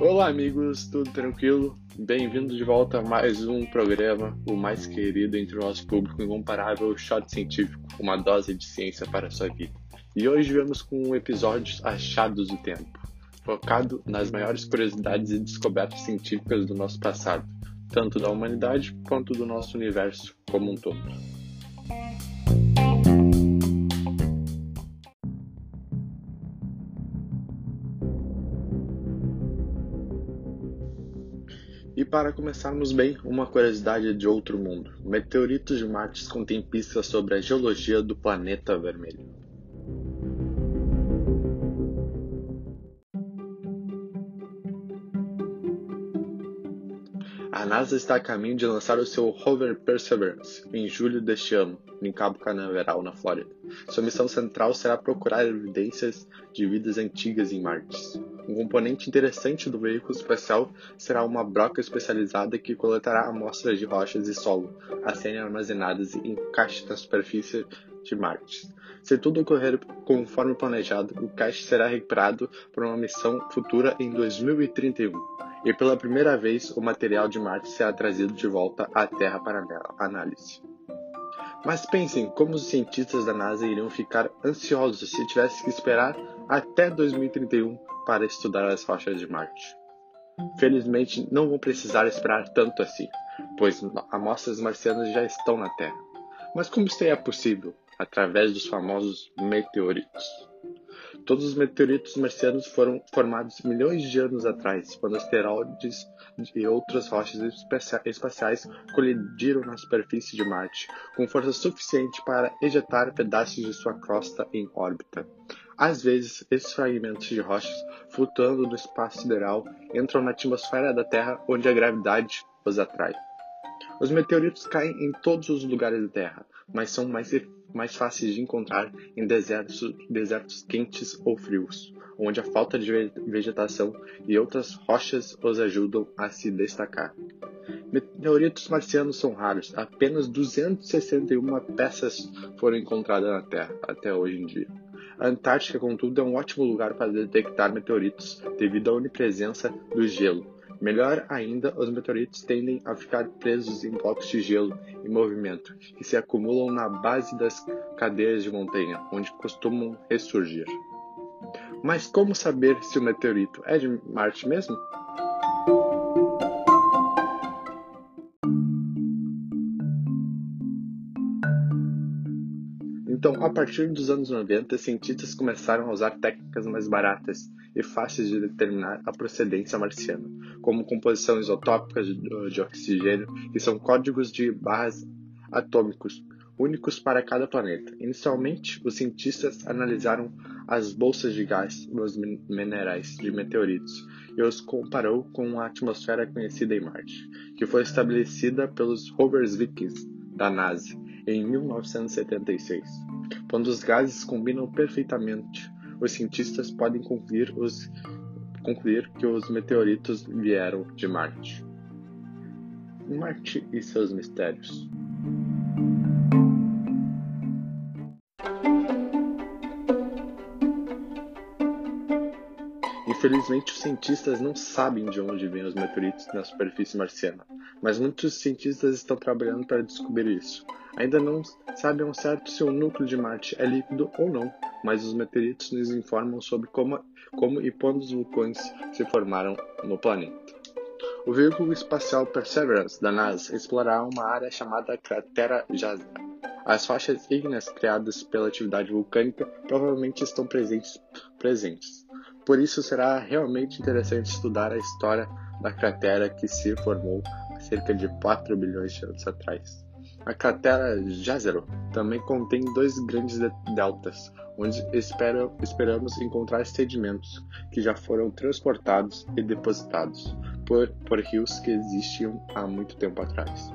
Olá, amigos, tudo tranquilo? Bem-vindos de volta a mais um programa, o mais querido entre o nosso público incomparável Shot Científico, uma dose de ciência para a sua vida. E hoje vemos com um episódio Achados do Tempo, focado nas maiores curiosidades e descobertas científicas do nosso passado, tanto da humanidade quanto do nosso universo como um todo. E para começarmos bem, uma curiosidade de outro mundo: meteoritos de Marte contêm pistas sobre a geologia do planeta vermelho. A NASA está a caminho de lançar o seu rover Perseverance em julho deste ano, em Cabo Canaveral, na Flórida. Sua missão central será procurar evidências de vidas antigas em Marte. Um componente interessante do veículo espacial será uma broca especializada que coletará amostras de rochas e solo a serem armazenadas em caixas na superfície de Marte. Se tudo ocorrer conforme planejado, o cache será recuperado para uma missão futura em 2031 e pela primeira vez o material de Marte será trazido de volta à Terra para análise. Mas pensem como os cientistas da NASA iriam ficar ansiosos se tivessem que esperar até 2031 para estudar as rochas de Marte. Felizmente, não vão precisar esperar tanto assim, pois amostras marcianas já estão na Terra. Mas como isso é possível? Através dos famosos meteoritos. Todos os meteoritos marcianos foram formados milhões de anos atrás, quando asteroides e outras rochas espaciais colidiram na superfície de Marte, com força suficiente para ejetar pedaços de sua crosta em órbita. Às vezes, esses fragmentos de rochas, flutuando no espaço sideral, entram na atmosfera da Terra, onde a gravidade os atrai. Os meteoritos caem em todos os lugares da Terra, mas são mais, mais fáceis de encontrar em desertos, desertos quentes ou frios, onde a falta de vegetação e outras rochas os ajudam a se destacar. Meteoritos marcianos são raros, apenas 261 peças foram encontradas na Terra até hoje em dia. A Antártica, contudo, é um ótimo lugar para detectar meteoritos devido à onipresença do gelo. Melhor ainda, os meteoritos tendem a ficar presos em blocos de gelo em movimento, que se acumulam na base das cadeias de montanha, onde costumam ressurgir. Mas como saber se o meteorito é de Marte mesmo? Então, a partir dos anos 90, cientistas começaram a usar técnicas mais baratas e fáceis de determinar a procedência marciana, como composição isotópica de oxigênio, que são códigos de barras atômicos únicos para cada planeta. Inicialmente, os cientistas analisaram as bolsas de gás nos minerais de meteoritos e os comparou com a atmosfera conhecida em Marte, que foi estabelecida pelos rovers Vikings da NASA em 1976. Quando os gases combinam perfeitamente, os cientistas podem concluir, os, concluir que os meteoritos vieram de Marte. Marte e seus mistérios. Infelizmente, os cientistas não sabem de onde vêm os meteoritos na superfície marciana, mas muitos cientistas estão trabalhando para descobrir isso. Ainda não sabem ao certo se o núcleo de Marte é líquido ou não, mas os meteoritos nos informam sobre como, como e quando os vulcões se formaram no planeta. O veículo espacial Perseverance da NASA explorará uma área chamada Cratera Jazera. As faixas ígneas criadas pela atividade vulcânica provavelmente estão presentes, presentes. Por isso será realmente interessante estudar a história da cratera que se formou cerca de 4 bilhões de anos atrás. A cratera Jezero também contém dois grandes deltas, onde esperamos encontrar sedimentos que já foram transportados e depositados por, por rios que existiam há muito tempo atrás.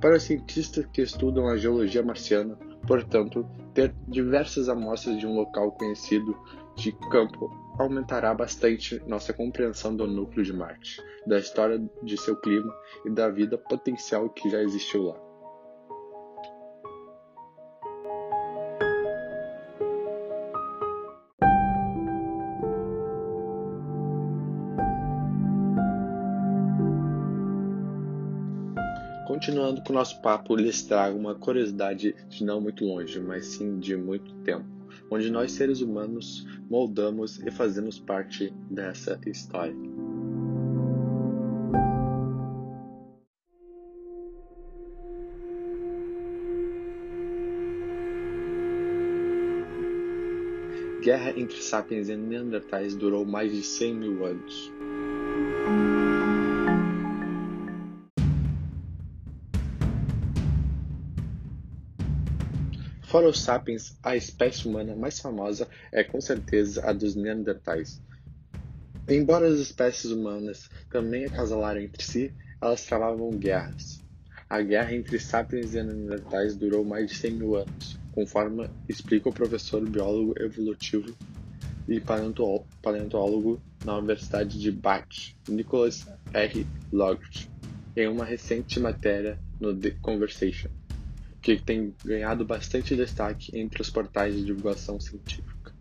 Para os cientistas que estudam a geologia marciana, portanto, ter diversas amostras de um local conhecido de campo aumentará bastante nossa compreensão do núcleo de Marte, da história de seu clima e da vida potencial que já existiu lá. Continuando com o nosso papo, lhes trago uma curiosidade de não muito longe, mas sim de muito tempo onde nós seres humanos moldamos e fazemos parte dessa história. Guerra entre sapiens e neandertais durou mais de 100 mil anos. Fora os sapiens, a espécie humana mais famosa é com certeza a dos neandertais. Embora as espécies humanas também acasalaram entre si, elas travavam guerras. A guerra entre sapiens e neandertais durou mais de 100 mil anos, conforme explica o professor biólogo evolutivo e paleontólogo na Universidade de Bath, Nicholas R. Loggett, em uma recente matéria no The Conversation que tem ganhado bastante destaque entre os portais de divulgação científica.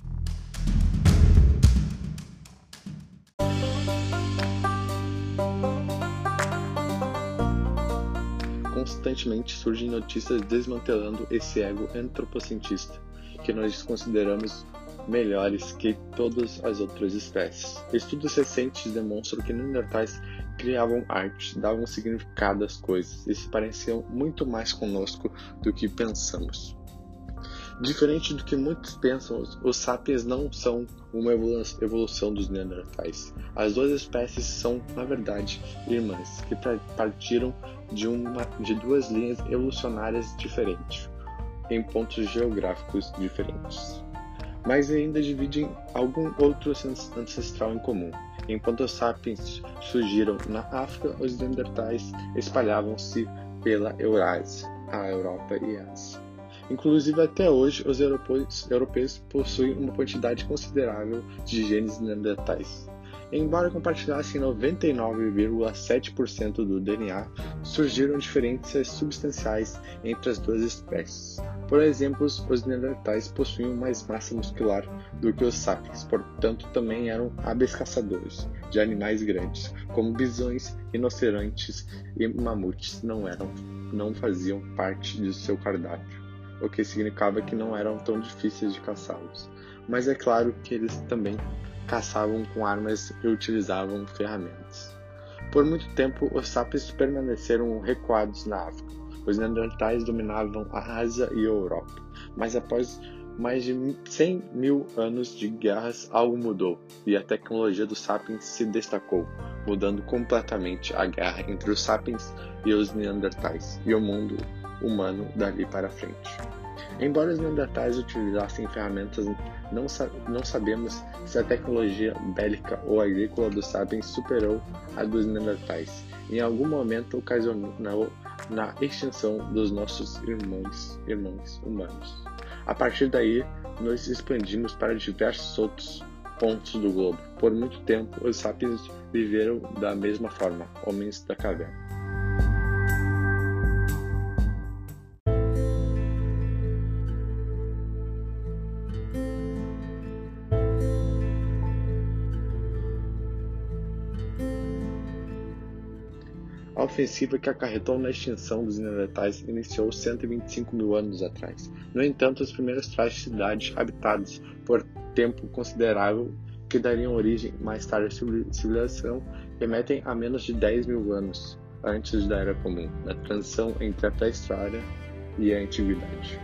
Constantemente surgem notícias desmantelando esse ego antropocentista, que nós consideramos melhores que todas as outras espécies. Estudos recentes demonstram que Neandertais criavam arte, davam significado às coisas e se pareciam muito mais conosco do que pensamos. Diferente do que muitos pensam, os sapiens não são uma evolução dos neandertais. As duas espécies são, na verdade, irmãs, que partiram de, uma, de duas linhas evolucionárias diferentes, em pontos geográficos diferentes, mas ainda dividem algum outro ancestral em comum. Enquanto os sapiens surgiram na África, os neandertais espalhavam-se pela Eurásia, a Europa e a Ásia. Inclusive, até hoje, os europeus, possuem uma quantidade considerável de genes neandertais. Embora compartilhassem 99,7% do DNA, surgiram diferenças substanciais entre as duas espécies. Por exemplo, os neandertais possuíam mais massa muscular do que os sapiens, portanto também eram hábeis caçadores de animais grandes, como bisões, rinocerontes e mamutes não eram, não faziam parte de seu cardápio, o que significava que não eram tão difíceis de caçá-los. Mas é claro que eles também caçavam com armas e utilizavam ferramentas. Por muito tempo, os sapiens permaneceram recuados na África os neandertais dominavam a Ásia e a Europa, mas após mais de 100 mil anos de guerras, algo mudou e a tecnologia dos sapiens se destacou, mudando completamente a guerra entre os sapiens e os neandertais e o mundo humano dali para frente. Embora os neandertais utilizassem ferramentas, não, sa não sabemos se a tecnologia bélica ou agrícola dos sapiens superou a dos neandertais. Em algum momento ocasionou na extinção dos nossos irmãos, irmãos humanos. A partir daí, nos expandimos para diversos outros pontos do globo. Por muito tempo, os sapiens viveram da mesma forma, homens da caverna. Ofensiva que acarretou na extinção dos neandertais iniciou 125 mil anos atrás. No entanto, as primeiras trajes de cidades habitadas por tempo considerável que dariam origem mais tarde à civilização remetem a menos de 10 mil anos antes da Era Comum, na transição entre a pré-história e a antiguidade.